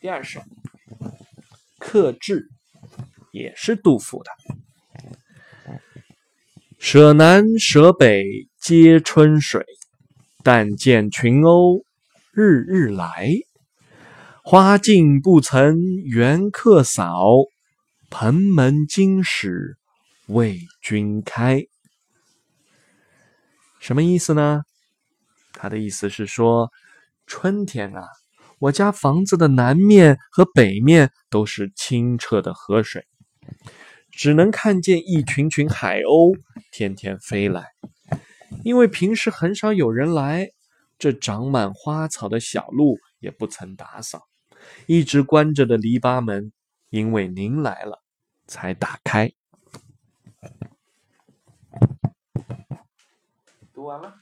第二首《客至》也是杜甫的。舍南舍北皆春水，但见群鸥日日来。花径不曾缘客扫，蓬门今始为君开。什么意思呢？他的意思是说，春天啊，我家房子的南面和北面都是清澈的河水，只能看见一群群海鸥天天飞来。因为平时很少有人来，这长满花草的小路也不曾打扫，一直关着的篱笆门，因为您来了才打开。读完了。